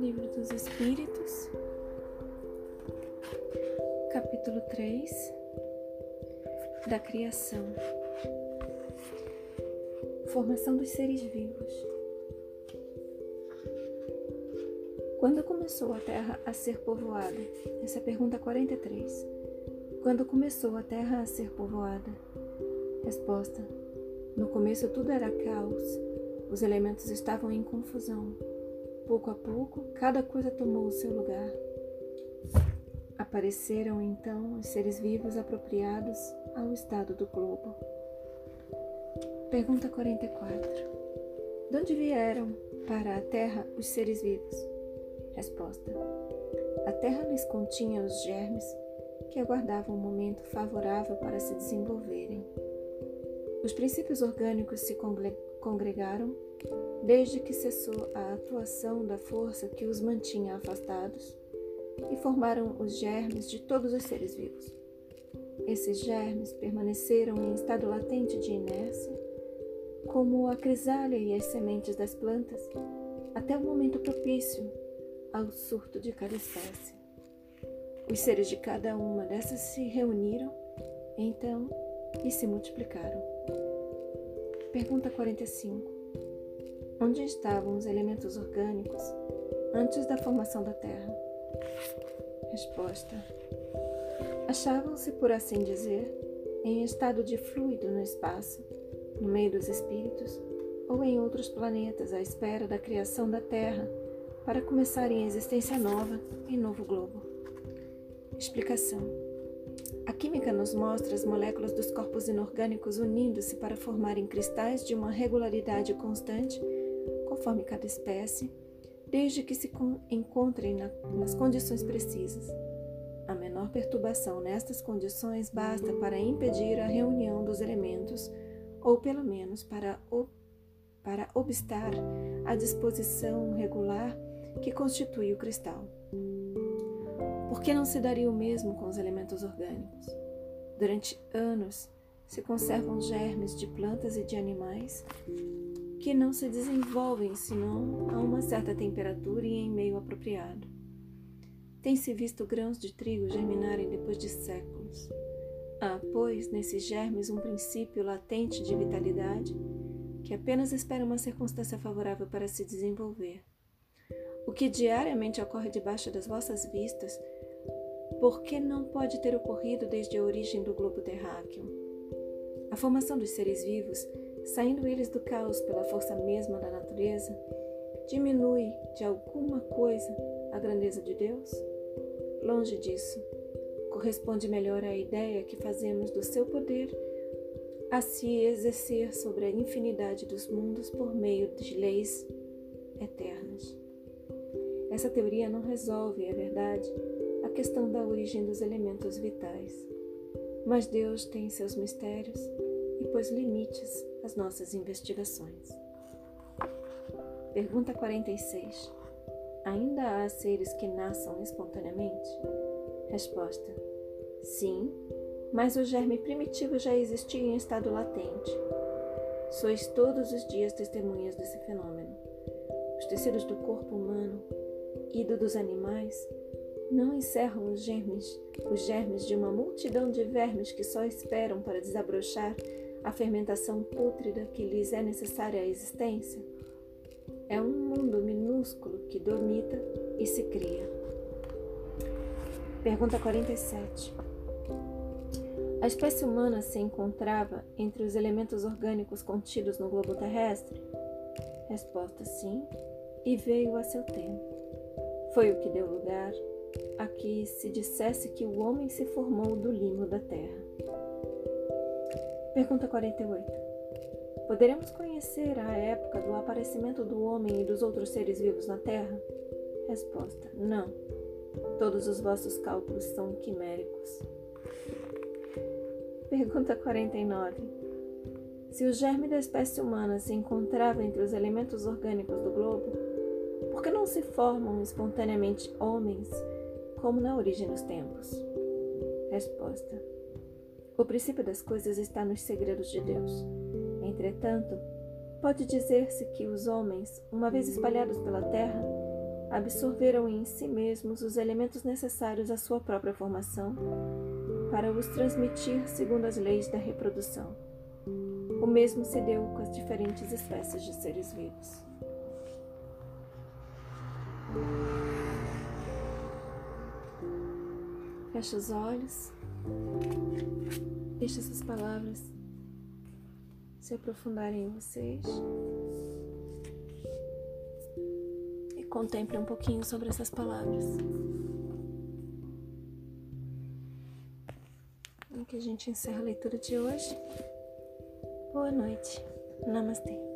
Livro dos Espíritos, capítulo 3 da Criação, Formação dos Seres Vivos. Quando começou a Terra a ser povoada? Essa é a pergunta 43. Quando começou a Terra a ser povoada? Resposta: No começo tudo era caos, os elementos estavam em confusão. Pouco a pouco, cada coisa tomou o seu lugar. Apareceram então os seres vivos apropriados ao estado do globo. Pergunta 44. De onde vieram para a Terra os seres vivos? Resposta: A terra lhes continha os germes que aguardavam um momento favorável para se desenvolverem. Os princípios orgânicos se congregaram desde que cessou a atuação da força que os mantinha afastados e formaram os germes de todos os seres vivos. Esses germes permaneceram em estado latente de inércia, como a crisália e as sementes das plantas, até o momento propício ao surto de cada espécie. Os seres de cada uma dessas se reuniram, então, e se multiplicaram. Pergunta 45. Onde estavam os elementos orgânicos antes da formação da Terra? Resposta. Achavam-se, por assim dizer, em estado de fluido no espaço, no meio dos espíritos, ou em outros planetas à espera da criação da Terra para começarem a existência nova em novo globo. Explicação: A química nos mostra as moléculas dos corpos inorgânicos unindo-se para formarem cristais de uma regularidade constante, conforme cada espécie, desde que se encontrem na, nas condições precisas. A menor perturbação nestas condições basta para impedir a reunião dos elementos, ou pelo menos para, para obstar a disposição regular que constitui o cristal. Por que não se daria o mesmo com os elementos orgânicos? Durante anos se conservam germes de plantas e de animais que não se desenvolvem senão a uma certa temperatura e em meio apropriado. Tem-se visto grãos de trigo germinarem depois de séculos. Há, pois, nesses germes um princípio latente de vitalidade que apenas espera uma circunstância favorável para se desenvolver o que diariamente ocorre debaixo das vossas vistas, por que não pode ter ocorrido desde a origem do globo terráqueo? A formação dos seres vivos, saindo eles do caos pela força mesma da natureza, diminui de alguma coisa a grandeza de Deus? Longe disso. Corresponde melhor à ideia que fazemos do seu poder a se exercer sobre a infinidade dos mundos por meio de leis eternas. Essa teoria não resolve, é verdade, questão da origem dos elementos vitais. Mas Deus tem seus mistérios e pôs limites às nossas investigações. Pergunta 46. Ainda há seres que nasçam espontaneamente? Resposta: Sim, mas o germe primitivo já existia em estado latente. Sois todos os dias testemunhas desse fenômeno. Os tecidos do corpo humano e do dos animais, não encerram os germes, os germes de uma multidão de vermes que só esperam para desabrochar a fermentação pútrida que lhes é necessária à existência? É um mundo minúsculo que dormita e se cria. Pergunta 47. A espécie humana se encontrava entre os elementos orgânicos contidos no globo terrestre? Resposta sim, e veio a seu tempo. Foi o que deu lugar a que se dissesse que o homem se formou do limo da terra. Pergunta 48. Poderemos conhecer a época do aparecimento do homem e dos outros seres vivos na Terra? Resposta: Não. Todos os vossos cálculos são quiméricos. Pergunta 49. Se o germe da espécie humana se encontrava entre os elementos orgânicos do globo, por que não se formam espontaneamente homens, como na origem dos tempos? Resposta: O princípio das coisas está nos segredos de Deus. Entretanto, pode dizer-se que os homens, uma vez espalhados pela terra, absorveram em si mesmos os elementos necessários à sua própria formação para os transmitir segundo as leis da reprodução. O mesmo se deu com as diferentes espécies de seres vivos. Feche os olhos. Deixe essas palavras se aprofundarem em vocês. E contemple um pouquinho sobre essas palavras. Em que a gente encerra a leitura de hoje. Boa noite. Namastê.